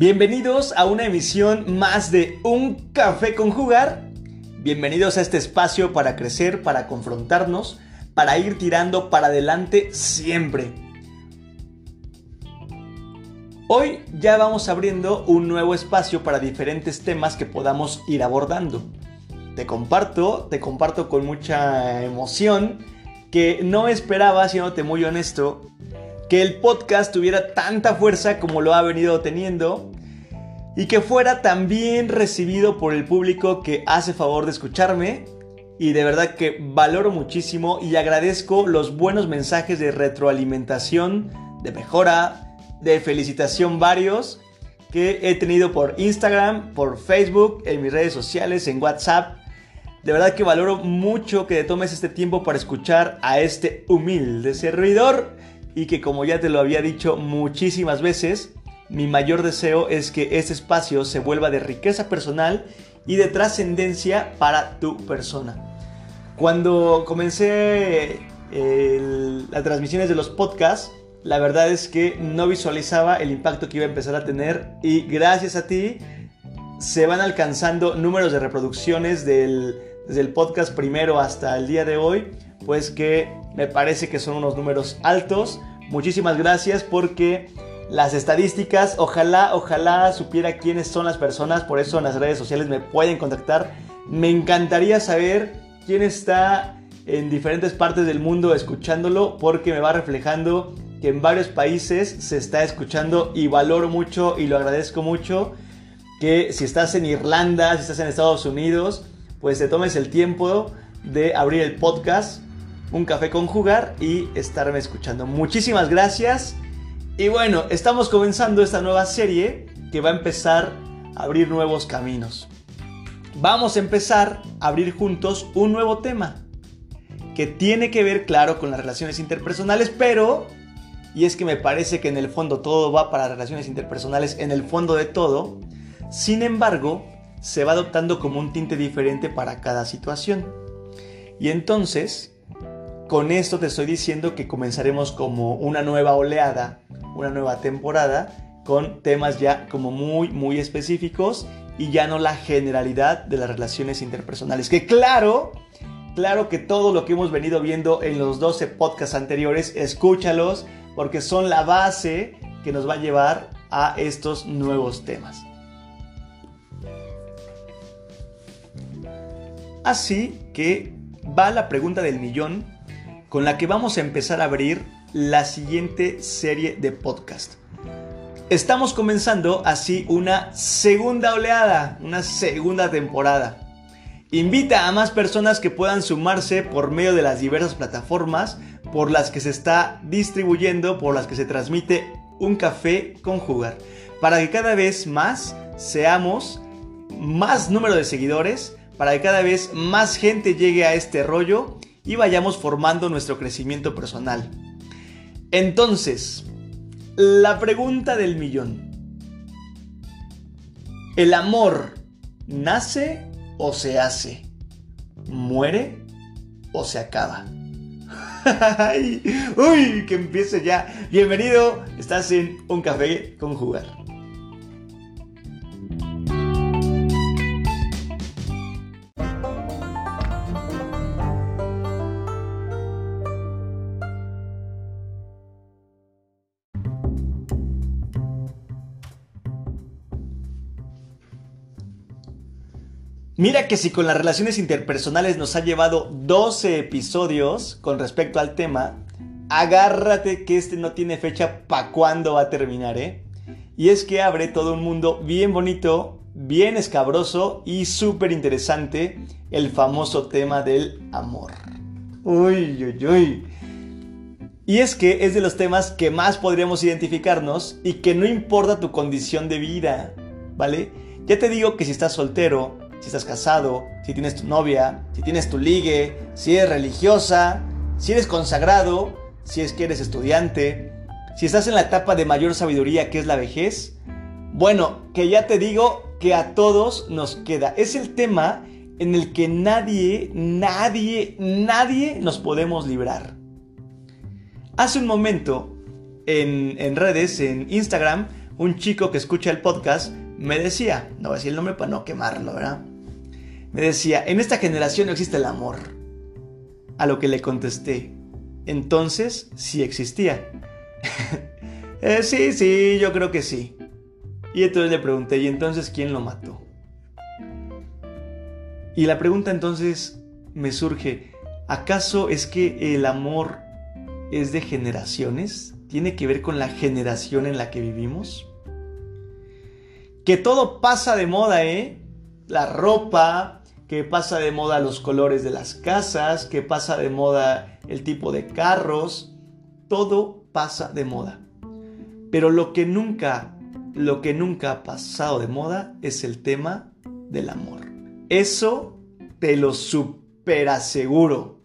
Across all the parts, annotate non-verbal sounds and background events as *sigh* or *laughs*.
Bienvenidos a una emisión más de Un Café con Jugar. Bienvenidos a este espacio para crecer, para confrontarnos, para ir tirando para adelante siempre. Hoy ya vamos abriendo un nuevo espacio para diferentes temas que podamos ir abordando. Te comparto, te comparto con mucha emoción que no esperaba, siéndote muy honesto, que el podcast tuviera tanta fuerza como lo ha venido teniendo y que fuera tan bien recibido por el público que hace favor de escucharme. Y de verdad que valoro muchísimo y agradezco los buenos mensajes de retroalimentación, de mejora, de felicitación varios que he tenido por Instagram, por Facebook, en mis redes sociales, en WhatsApp. De verdad que valoro mucho que te tomes este tiempo para escuchar a este humilde servidor y que como ya te lo había dicho muchísimas veces, mi mayor deseo es que este espacio se vuelva de riqueza personal y de trascendencia para tu persona. Cuando comencé las transmisiones de los podcasts, la verdad es que no visualizaba el impacto que iba a empezar a tener y gracias a ti se van alcanzando números de reproducciones del, desde el podcast primero hasta el día de hoy, pues que me parece que son unos números altos. Muchísimas gracias porque las estadísticas, ojalá, ojalá supiera quiénes son las personas, por eso en las redes sociales me pueden contactar. Me encantaría saber quién está en diferentes partes del mundo escuchándolo porque me va reflejando que en varios países se está escuchando y valoro mucho y lo agradezco mucho que si estás en Irlanda, si estás en Estados Unidos, pues te tomes el tiempo de abrir el podcast un café con jugar y estarme escuchando. Muchísimas gracias. Y bueno, estamos comenzando esta nueva serie que va a empezar a abrir nuevos caminos. Vamos a empezar a abrir juntos un nuevo tema que tiene que ver, claro, con las relaciones interpersonales, pero, y es que me parece que en el fondo todo va para relaciones interpersonales, en el fondo de todo, sin embargo, se va adoptando como un tinte diferente para cada situación. Y entonces, con esto te estoy diciendo que comenzaremos como una nueva oleada, una nueva temporada, con temas ya como muy, muy específicos y ya no la generalidad de las relaciones interpersonales. Que claro, claro que todo lo que hemos venido viendo en los 12 podcasts anteriores, escúchalos porque son la base que nos va a llevar a estos nuevos temas. Así que va la pregunta del millón con la que vamos a empezar a abrir la siguiente serie de podcast. Estamos comenzando así una segunda oleada, una segunda temporada. Invita a más personas que puedan sumarse por medio de las diversas plataformas por las que se está distribuyendo, por las que se transmite un café con jugar, para que cada vez más seamos más número de seguidores, para que cada vez más gente llegue a este rollo y vayamos formando nuestro crecimiento personal. Entonces, la pregunta del millón. ¿El amor nace o se hace? ¿Muere o se acaba? *laughs* Uy, que empiece ya. Bienvenido, estás en Un Café con Jugar. Mira que si con las relaciones interpersonales nos ha llevado 12 episodios con respecto al tema, agárrate que este no tiene fecha para cuándo va a terminar, ¿eh? Y es que abre todo un mundo bien bonito, bien escabroso y súper interesante, el famoso tema del amor. Uy, uy, uy. Y es que es de los temas que más podríamos identificarnos y que no importa tu condición de vida, ¿vale? Ya te digo que si estás soltero, si estás casado, si tienes tu novia, si tienes tu ligue, si eres religiosa, si eres consagrado, si es que eres estudiante, si estás en la etapa de mayor sabiduría que es la vejez. Bueno, que ya te digo que a todos nos queda. Es el tema en el que nadie, nadie, nadie nos podemos librar. Hace un momento en, en redes, en Instagram, un chico que escucha el podcast me decía, no voy a decir el nombre para no quemarlo, ¿verdad? Me decía, en esta generación no existe el amor. A lo que le contesté, entonces sí existía. *laughs* Eh, sí, sí, yo creo que sí. Y entonces le pregunté, ¿y entonces quién lo mató? Y la pregunta entonces me surge, ¿acaso es que el amor es de generaciones? ¿Tiene que ver con la generación en la que vivimos? Que todo pasa de moda, ¿eh? La ropa, que pasa de moda los colores de las casas, que pasa de moda el tipo de carros, todo pasa de moda. Pero lo que nunca, lo que nunca ha pasado de moda es el tema del amor. Eso te lo super aseguro.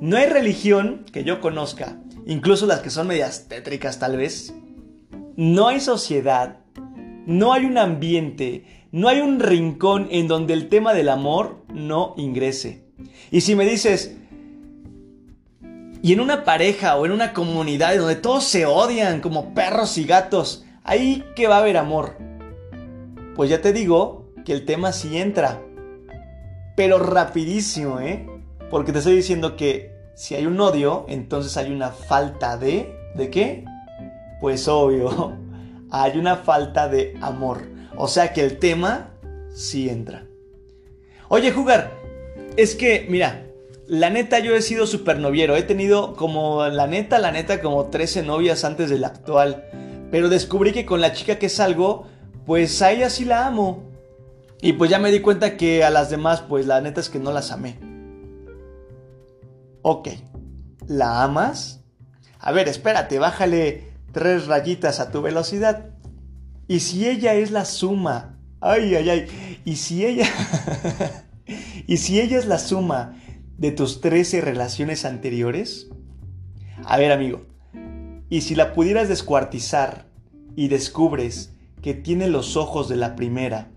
No hay religión que yo conozca, incluso las que son medias tétricas tal vez. No hay sociedad, no hay un ambiente, no hay un rincón en donde el tema del amor no ingrese. Y si me dices, y en una pareja o en una comunidad donde todos se odian como perros y gatos, ahí que va a haber amor. Pues ya te digo que el tema sí entra. Pero rapidísimo, ¿eh? Porque te estoy diciendo que si hay un odio, entonces hay una falta de... ¿De qué? Pues obvio, *laughs* hay una falta de amor. O sea que el tema sí entra. Oye, jugar, es que, mira, la neta, yo he sido súper noviero. He tenido como, la neta, la neta, como 13 novias antes de la actual. Pero descubrí que con la chica que salgo, pues a ella sí la amo. Y pues ya me di cuenta que a las demás, pues la neta es que no las amé. Ok, ¿la amas? A ver, espérate, bájale tres rayitas a tu velocidad. Y si ella es la suma, ay, ay, ay, y si ella, *laughs* y si ella es la suma de tus 13 relaciones anteriores? A ver, amigo, y si la pudieras descuartizar y descubres que tiene los ojos de la primera,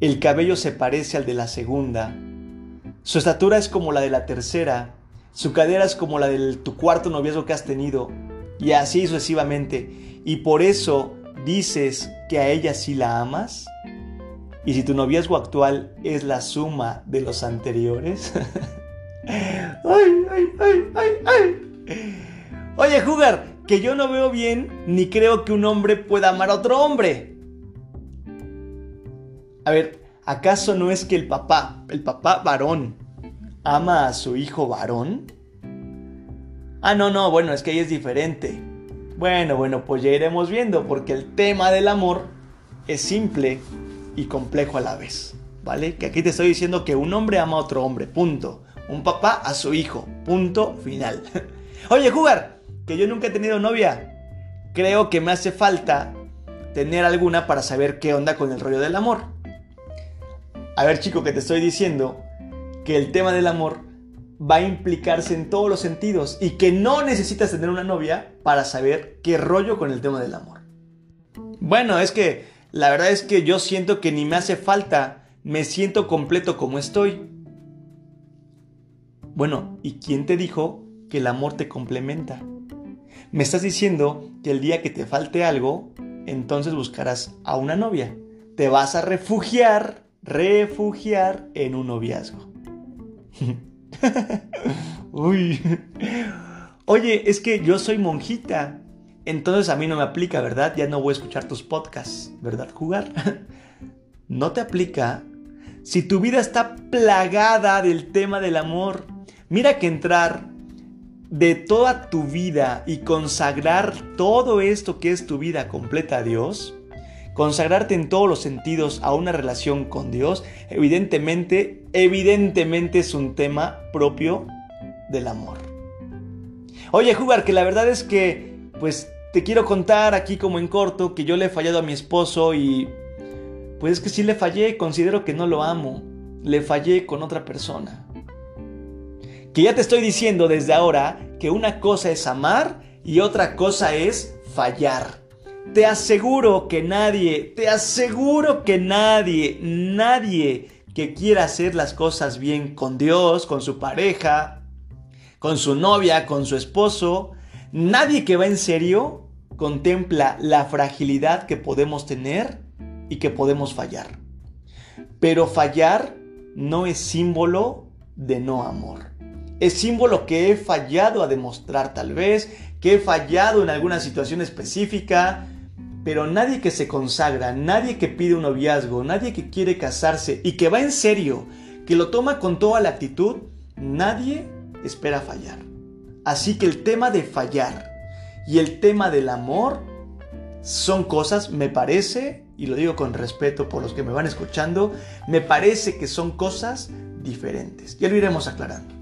el cabello se parece al de la segunda, su estatura es como la de la tercera, su cadera es como la de tu cuarto noviazgo que has tenido, y así sucesivamente, y por eso dices que a ella sí la amas? Y si tu noviazgo actual es la suma de los anteriores. *laughs* ay, ay, ay, ay, ay. Oye, Jugar, que yo no veo bien ni creo que un hombre pueda amar a otro hombre. A ver, ¿acaso no es que el papá, el papá varón, ama a su hijo varón? Ah, no, no, bueno, es que ahí es diferente. Bueno, bueno, pues ya iremos viendo, porque el tema del amor es simple y complejo a la vez, ¿vale? Que aquí te estoy diciendo que un hombre ama a otro hombre, punto. Un papá a su hijo, punto final. *laughs* Oye, jugar, que yo nunca he tenido novia. Creo que me hace falta tener alguna para saber qué onda con el rollo del amor. A ver, chico, que te estoy diciendo que el tema del amor va a implicarse en todos los sentidos y que no necesitas tener una novia para saber qué rollo con el tema del amor. Bueno, es que la verdad es que yo siento que ni me hace falta, me siento completo como estoy. Bueno, ¿y quién te dijo que el amor te complementa? Me estás diciendo que el día que te falte algo, entonces buscarás a una novia. Te vas a refugiar, refugiar en un noviazgo. *laughs* *laughs* Uy. Oye, es que yo soy monjita entonces a mí no me aplica, ¿verdad? Ya no voy a escuchar tus podcasts, ¿verdad? Jugar. *laughs* no te aplica. Si tu vida está plagada del tema del amor, mira que entrar de toda tu vida y consagrar todo esto que es tu vida completa a Dios, consagrarte en todos los sentidos a una relación con Dios, evidentemente, evidentemente es un tema propio del amor. Oye, Jugar, que la verdad es que, pues te quiero contar aquí como en corto que yo le he fallado a mi esposo y pues es que sí le fallé, considero que no lo amo, le fallé con otra persona. Que ya te estoy diciendo desde ahora que una cosa es amar y otra cosa es fallar. Te aseguro que nadie, te aseguro que nadie, nadie que quiera hacer las cosas bien con Dios, con su pareja, con su novia, con su esposo, nadie que va en serio contempla la fragilidad que podemos tener y que podemos fallar. Pero fallar no es símbolo de no amor. Es símbolo que he fallado a demostrar tal vez, que he fallado en alguna situación específica, pero nadie que se consagra, nadie que pide un noviazgo, nadie que quiere casarse y que va en serio, que lo toma con toda la actitud, nadie espera fallar. Así que el tema de fallar y el tema del amor son cosas, me parece, y lo digo con respeto por los que me van escuchando, me parece que son cosas diferentes. Ya lo iremos aclarando.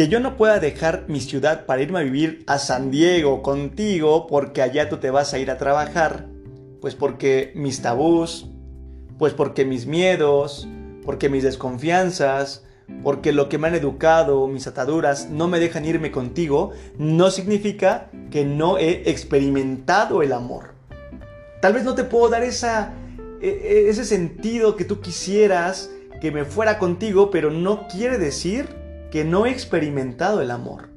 Que yo no pueda dejar mi ciudad para irme a vivir a San Diego contigo porque allá tú te vas a ir a trabajar, pues porque mis tabús, pues porque mis miedos, porque mis desconfianzas, porque lo que me han educado, mis ataduras, no me dejan irme contigo, no significa que no he experimentado el amor. Tal vez no te puedo dar esa, e, e, ese sentido que tú quisieras que me fuera contigo, pero no quiere decir que no he experimentado el amor.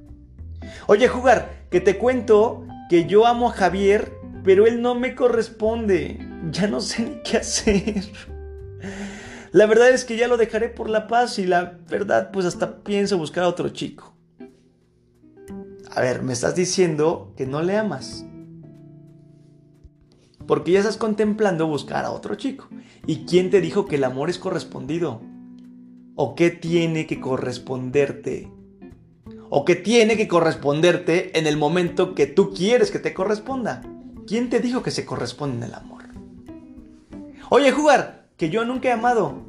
Oye, jugar, que te cuento que yo amo a Javier, pero él no me corresponde. Ya no sé ni qué hacer. La verdad es que ya lo dejaré por la paz y la verdad pues hasta pienso buscar a otro chico. A ver, me estás diciendo que no le amas. Porque ya estás contemplando buscar a otro chico. ¿Y quién te dijo que el amor es correspondido? ¿O qué tiene que corresponderte? ¿O qué tiene que corresponderte en el momento que tú quieres que te corresponda? ¿Quién te dijo que se corresponde en el amor? Oye, jugar, que yo nunca he amado.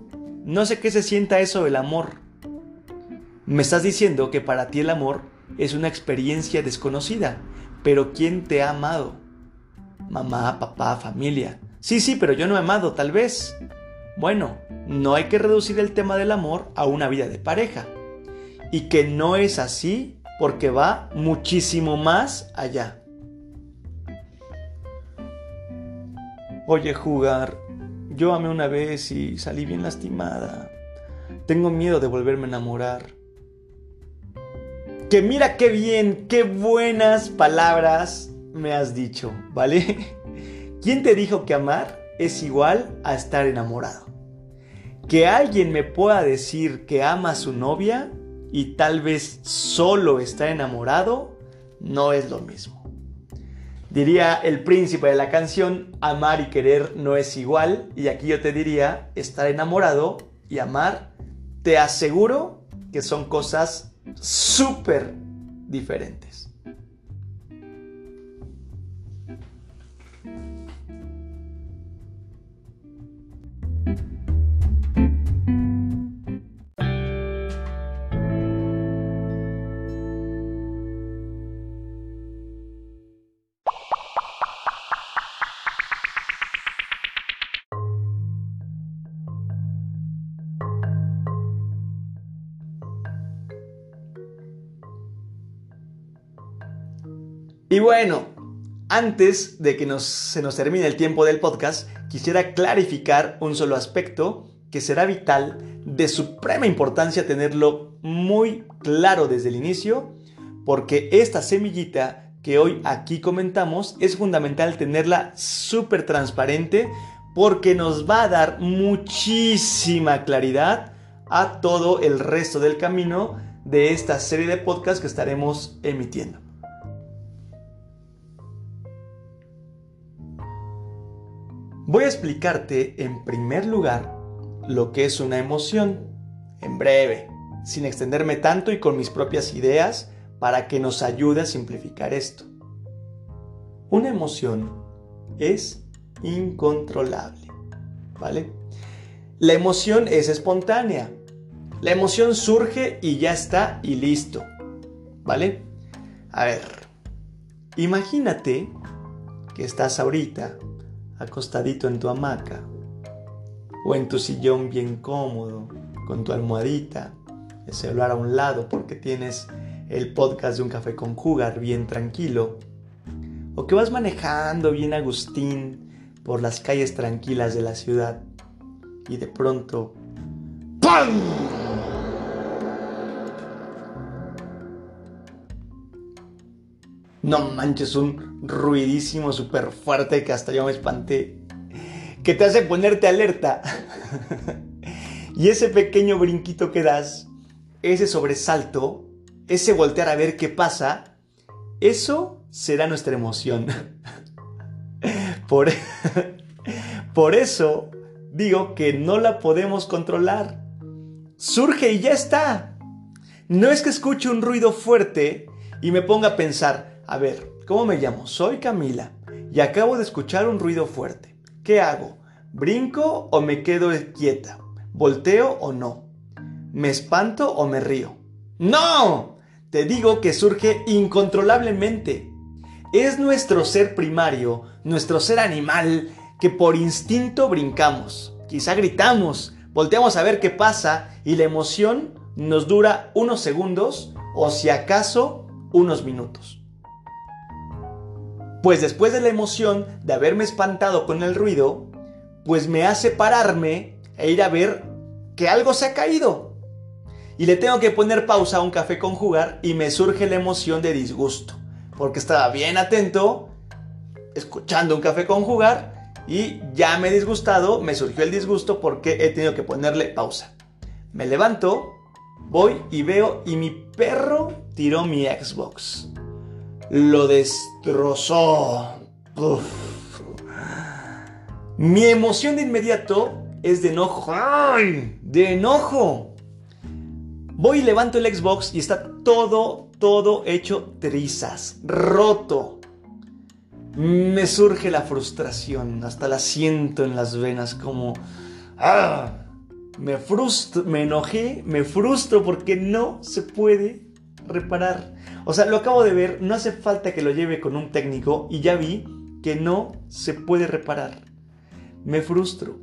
No sé qué se sienta eso del amor. Me estás diciendo que para ti el amor es una experiencia desconocida, pero ¿quién te ha amado? Mamá, papá, familia. Sí, sí, pero yo no he amado, tal vez. Bueno, no hay que reducir el tema del amor a una vida de pareja. Y que no es así porque va muchísimo más allá. Oye, jugar, yo amé una vez y salí bien lastimada. Tengo miedo de volverme a enamorar. Que mira qué bien, qué buenas palabras me has dicho, ¿vale? *laughs* ¿Quién te dijo que amar es igual a estar enamorado? Que alguien me pueda decir que ama a su novia y tal vez solo está enamorado no es lo mismo. Diría el príncipe de la canción, amar y querer no es igual. Y aquí yo te diría, estar enamorado y amar, te aseguro que son cosas súper diferentes. Y bueno, antes de que se nos termine el tiempo del podcast, quisiera clarificar un solo aspecto que será vital, de suprema importancia tenerlo muy claro desde el inicio, porque esta semillita que hoy aquí comentamos es fundamental tenerla súper transparente porque nos va a dar muchísima claridad a todo el resto del camino de esta serie de podcasts que estaremos emitiendo. Voy a explicarte en primer lugar lo que es una emoción, en breve, sin extenderme tanto y con mis propias ideas para que nos ayude a simplificar esto. Una emoción es incontrolable, ¿vale? La emoción es espontánea. La emoción surge y ya está y listo, ¿vale? A ver, imagínate que estás ahorita acostadito en tu hamaca o en tu sillón bien cómodo con tu almohadita, el celular a un lado porque tienes el podcast de un café con jugar bien tranquilo, o que vas manejando bien Agustín por las calles tranquilas de la ciudad y de pronto ¡PAM! No manches, un ruidísimo súper fuerte que hasta yo me espanté. Que te hace ponerte alerta. *laughs* y ese pequeño brinquito que das, ese sobresalto, ese voltear a ver qué pasa, eso será nuestra emoción. *laughs* Por, *laughs* por eso digo que no la podemos controlar. Surge y ya está. No es que escuche un ruido fuerte y me ponga a pensar, a ver, ¿cómo me llamo? Soy Camila y acabo de escuchar un ruido fuerte. ¿Qué hago? ¿Brinco o me quedo quieta? ¿Volteo o no? ¿Me espanto o me río? ¡No! Te digo que surge incontrolablemente. Es nuestro ser primario, nuestro ser animal, que por instinto brincamos. Quizá gritamos, volteamos a ver qué pasa y la emoción nos dura unos segundos o si acaso unos minutos. Pues después de la emoción de haberme espantado con el ruido, pues me hace pararme e ir a ver que algo se ha caído. Y le tengo que poner pausa a un café con jugar y me surge la emoción de disgusto, porque estaba bien atento, escuchando un café con jugar y ya me he disgustado, me surgió el disgusto porque he tenido que ponerle pausa. Me levanto, voy y veo y mi perro tiró mi Xbox. Lo destrozó. Mi emoción de inmediato es de enojo. ¡Ay! De enojo. Voy y levanto el Xbox y está todo, todo hecho trizas, roto. Me surge la frustración, hasta la siento en las venas como... ¡Ah! Me frustro, me enojé, me frustro porque no se puede reparar. O sea, lo acabo de ver, no hace falta que lo lleve con un técnico y ya vi que no se puede reparar. Me frustro.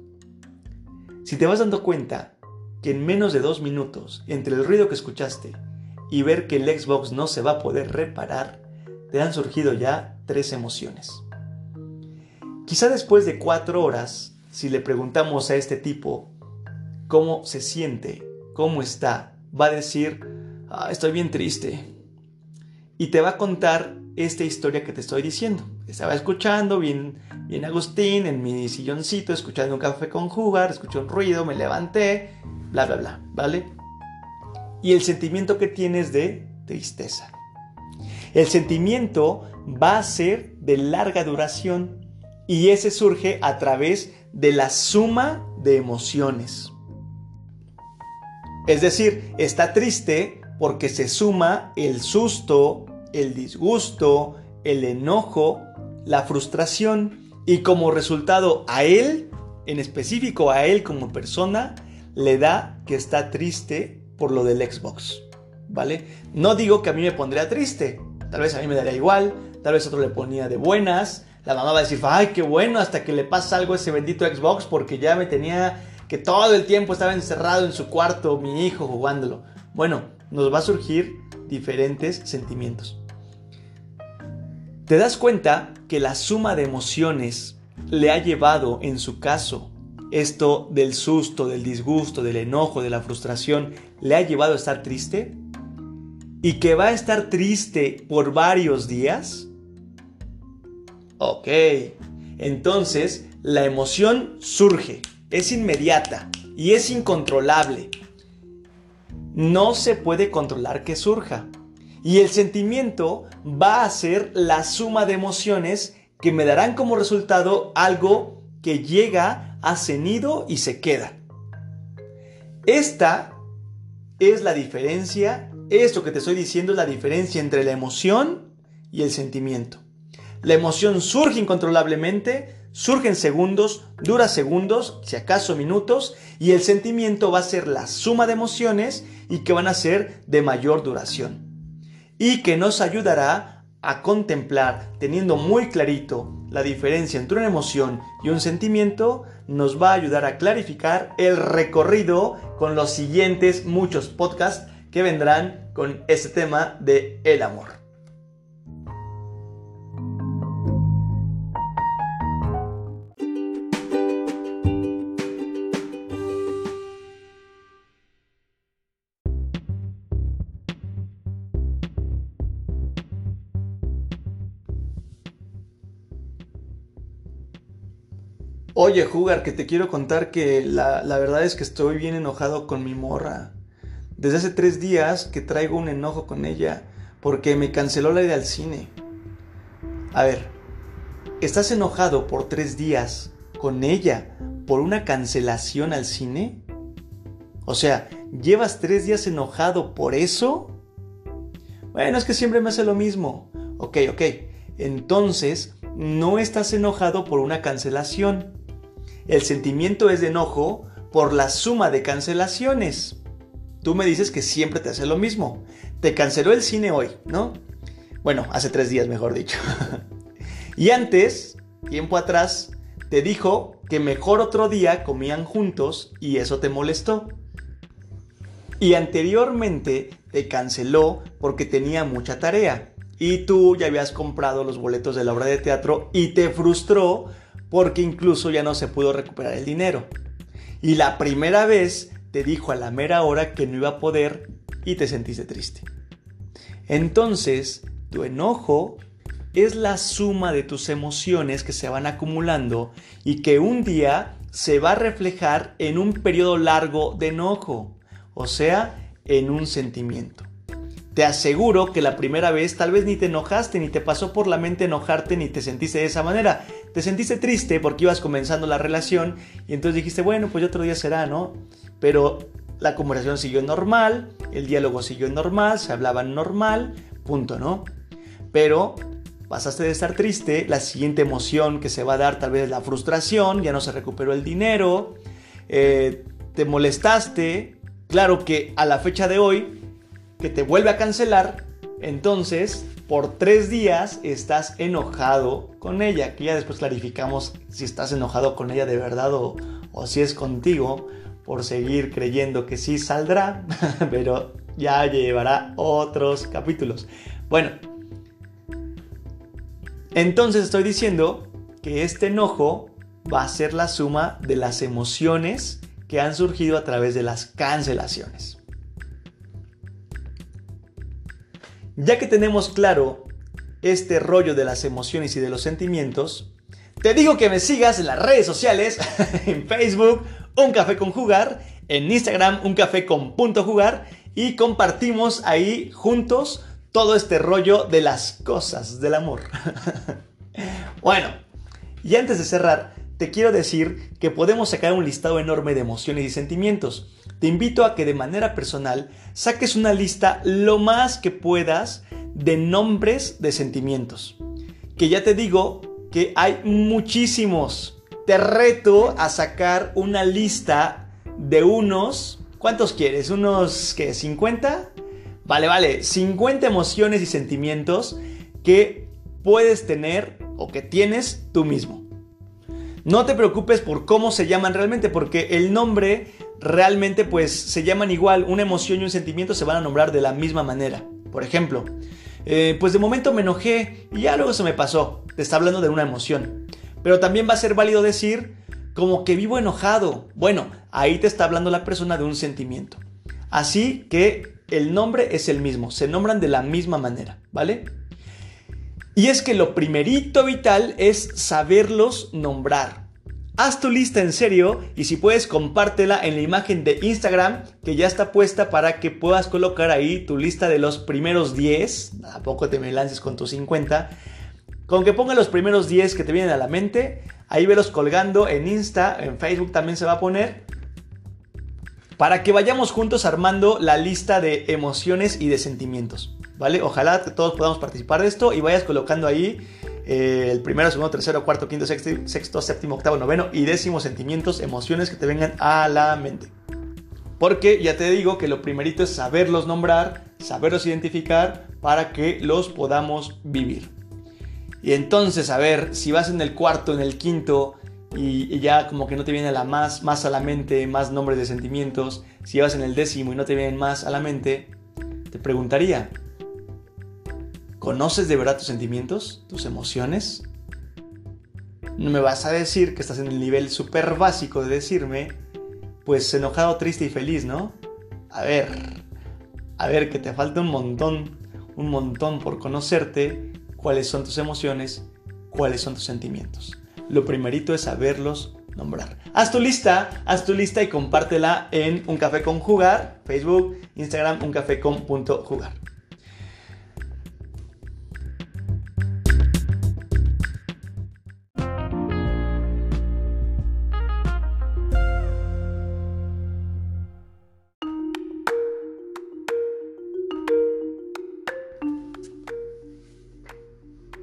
Si te vas dando cuenta que en menos de dos minutos, entre el ruido que escuchaste y ver que el Xbox no se va a poder reparar, te han surgido ya tres emociones. Quizá después de cuatro horas, si le preguntamos a este tipo cómo se siente, cómo está, va a decir, ah, estoy bien triste. Y te va a contar esta historia que te estoy diciendo. Estaba escuchando bien, bien Agustín en mi silloncito, escuchando un café con jugar, escuché un ruido, me levanté, bla, bla, bla, ¿vale? Y el sentimiento que tienes de tristeza. El sentimiento va a ser de larga duración y ese surge a través de la suma de emociones. Es decir, está triste porque se suma el susto, el disgusto, el enojo, la frustración y como resultado a él, en específico a él como persona, le da que está triste por lo del Xbox. ¿Vale? No digo que a mí me pondría triste, tal vez a mí me daría igual, tal vez otro le ponía de buenas, la mamá va a decir, ay, qué bueno, hasta que le pasa algo a ese bendito Xbox porque ya me tenía que todo el tiempo estaba encerrado en su cuarto, mi hijo jugándolo. Bueno, nos va a surgir diferentes sentimientos. ¿Te das cuenta que la suma de emociones le ha llevado, en su caso, esto del susto, del disgusto, del enojo, de la frustración, le ha llevado a estar triste? ¿Y que va a estar triste por varios días? Ok, entonces la emoción surge es inmediata y es incontrolable. No se puede controlar que surja. Y el sentimiento va a ser la suma de emociones que me darán como resultado algo que llega a cenido y se queda. Esta es la diferencia, esto que te estoy diciendo es la diferencia entre la emoción y el sentimiento. La emoción surge incontrolablemente, surge en segundos, dura segundos, si acaso minutos, y el sentimiento va a ser la suma de emociones y que van a ser de mayor duración. Y que nos ayudará a contemplar, teniendo muy clarito la diferencia entre una emoción y un sentimiento, nos va a ayudar a clarificar el recorrido con los siguientes muchos podcasts que vendrán con este tema de el amor. Oye, Jugar, que te quiero contar que la, la, verdad es que estoy bien enojado con mi morra. Desde hace tres días que traigo un enojo con ella porque me canceló la ida al cine. A ver, ¿estás enojado por tres días con ella por una cancelación al cine? O sea, ¿llevas tres días enojado por eso? Bueno, es que siempre me hace lo mismo. Ok, ok. Entonces, no estás enojado por una cancelación. El sentimiento es de enojo por la suma de cancelaciones. Tú me dices que siempre te hace lo mismo. Te canceló el cine hoy, ¿no? Bueno, hace tres días, mejor dicho. *laughs* y antes, tiempo atrás, te dijo que mejor otro día comían juntos y eso te molestó. Y anteriormente te canceló porque tenía mucha tarea. Y tú ya habías comprado los boletos de la obra de teatro y te frustró porque incluso ya no se pudo recuperar el dinero. Y la primera vez te dijo a la mera hora que no iba a poder y te sentiste triste. Entonces, tu enojo es la suma de tus emociones que se van acumulando y que un día se va a reflejar en un periodo largo de enojo, o sea, en un sentimiento. Te aseguro que la primera vez tal vez ni te enojaste, ni te pasó por la mente enojarte, ni te sentiste de esa manera. Te sentiste triste porque ibas comenzando la relación y entonces dijiste, bueno, pues otro día será, ¿no? Pero la conversación siguió normal, el diálogo siguió normal, se hablaban normal, punto, ¿no? Pero pasaste de estar triste, la siguiente emoción que se va a dar tal vez es la frustración, ya no se recuperó el dinero, eh, te molestaste, claro que a la fecha de hoy que te vuelve a cancelar, entonces por tres días estás enojado con ella, que ya después clarificamos si estás enojado con ella de verdad o, o si es contigo por seguir creyendo que sí saldrá, *laughs* pero ya llevará otros capítulos. Bueno, entonces estoy diciendo que este enojo va a ser la suma de las emociones que han surgido a través de las cancelaciones. Ya que tenemos claro este rollo de las emociones y de los sentimientos, te digo que me sigas en las redes sociales, *laughs* en Facebook, Un Café con Jugar, en Instagram, Un Café con Punto Jugar, y compartimos ahí juntos todo este rollo de las cosas del amor. *laughs* bueno, y antes de cerrar, te quiero decir que podemos sacar un listado enorme de emociones y sentimientos. Te invito a que de manera personal saques una lista lo más que puedas de nombres de sentimientos. Que ya te digo que hay muchísimos. Te reto a sacar una lista de unos... ¿Cuántos quieres? ¿Unos qué? ¿50? Vale, vale. 50 emociones y sentimientos que puedes tener o que tienes tú mismo. No te preocupes por cómo se llaman realmente, porque el nombre realmente pues se llaman igual, una emoción y un sentimiento se van a nombrar de la misma manera. Por ejemplo, eh, pues de momento me enojé y ya luego se me pasó. Te está hablando de una emoción. Pero también va a ser válido decir como que vivo enojado. Bueno, ahí te está hablando la persona de un sentimiento. Así que el nombre es el mismo, se nombran de la misma manera, ¿vale? Y es que lo primerito vital es saberlos nombrar. Haz tu lista en serio y si puedes compártela en la imagen de Instagram que ya está puesta para que puedas colocar ahí tu lista de los primeros 10. ¿A poco te me lances con tus 50? Con que ponga los primeros 10 que te vienen a la mente, ahí velos colgando en Insta, en Facebook también se va a poner. Para que vayamos juntos armando la lista de emociones y de sentimientos. ¿vale? Ojalá que todos podamos participar de esto y vayas colocando ahí eh, el primero, segundo, tercero, cuarto, quinto, sexto, séptimo, octavo, noveno y décimo sentimientos, emociones que te vengan a la mente. Porque ya te digo que lo primerito es saberlos nombrar, saberlos identificar para que los podamos vivir. Y entonces, a ver, si vas en el cuarto, en el quinto, y, ya como que no te viene la más, más a la mente, más nombres de sentimientos, si vas en el décimo y no te vienen más a la mente, te preguntaría, ¿Conoces de verdad tus sentimientos, tus emociones? No me vas a decir que estás en el nivel súper básico de decirme, pues enojado, triste y feliz, ¿no? A ver, a ver, que te falta un montón, un montón por conocerte, cuáles son tus emociones, cuáles son tus sentimientos. Lo primerito es saberlos nombrar. Haz tu lista, haz tu lista y compártela en Un Café con Jugar, Facebook, Instagram, uncafecon.jugar.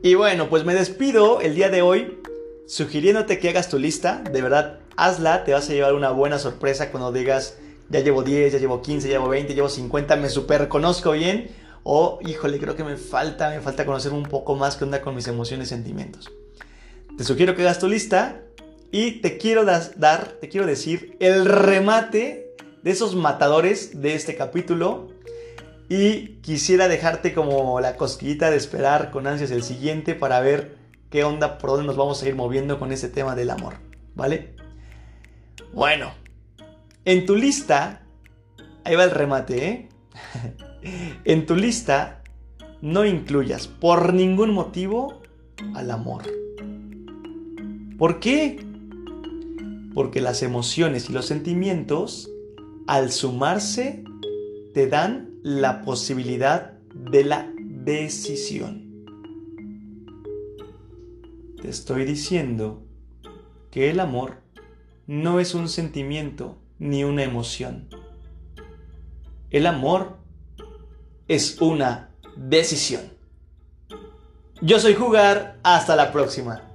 Y bueno, pues me despido el día de hoy sugiriéndote que hagas tu lista. De verdad, hazla, te vas a llevar una buena sorpresa cuando digas, ya llevo 10, ya llevo 15, ya llevo 20, llevo 50, me super conozco bien. O, híjole, creo que me falta, me falta conocer un poco más que onda con mis emociones y sentimientos. Te sugiero que hagas tu lista y te quiero dar, te quiero decir el remate de esos matadores de este capítulo y quisiera dejarte como la cosquillita de esperar con ansias el siguiente para ver qué onda, por dónde nos vamos a ir moviendo con ese tema del amor. ¿Vale? Bueno, en tu lista, ahí va el remate, ¿eh? *laughs* en tu lista no incluyas por ningún motivo al amor. ¿Por qué? Porque las emociones y los sentimientos, al sumarse, te dan la posibilidad de la decisión. Te estoy diciendo que el amor no es un sentimiento ni una emoción. El amor es una decisión. Yo soy Jugar, hasta la próxima.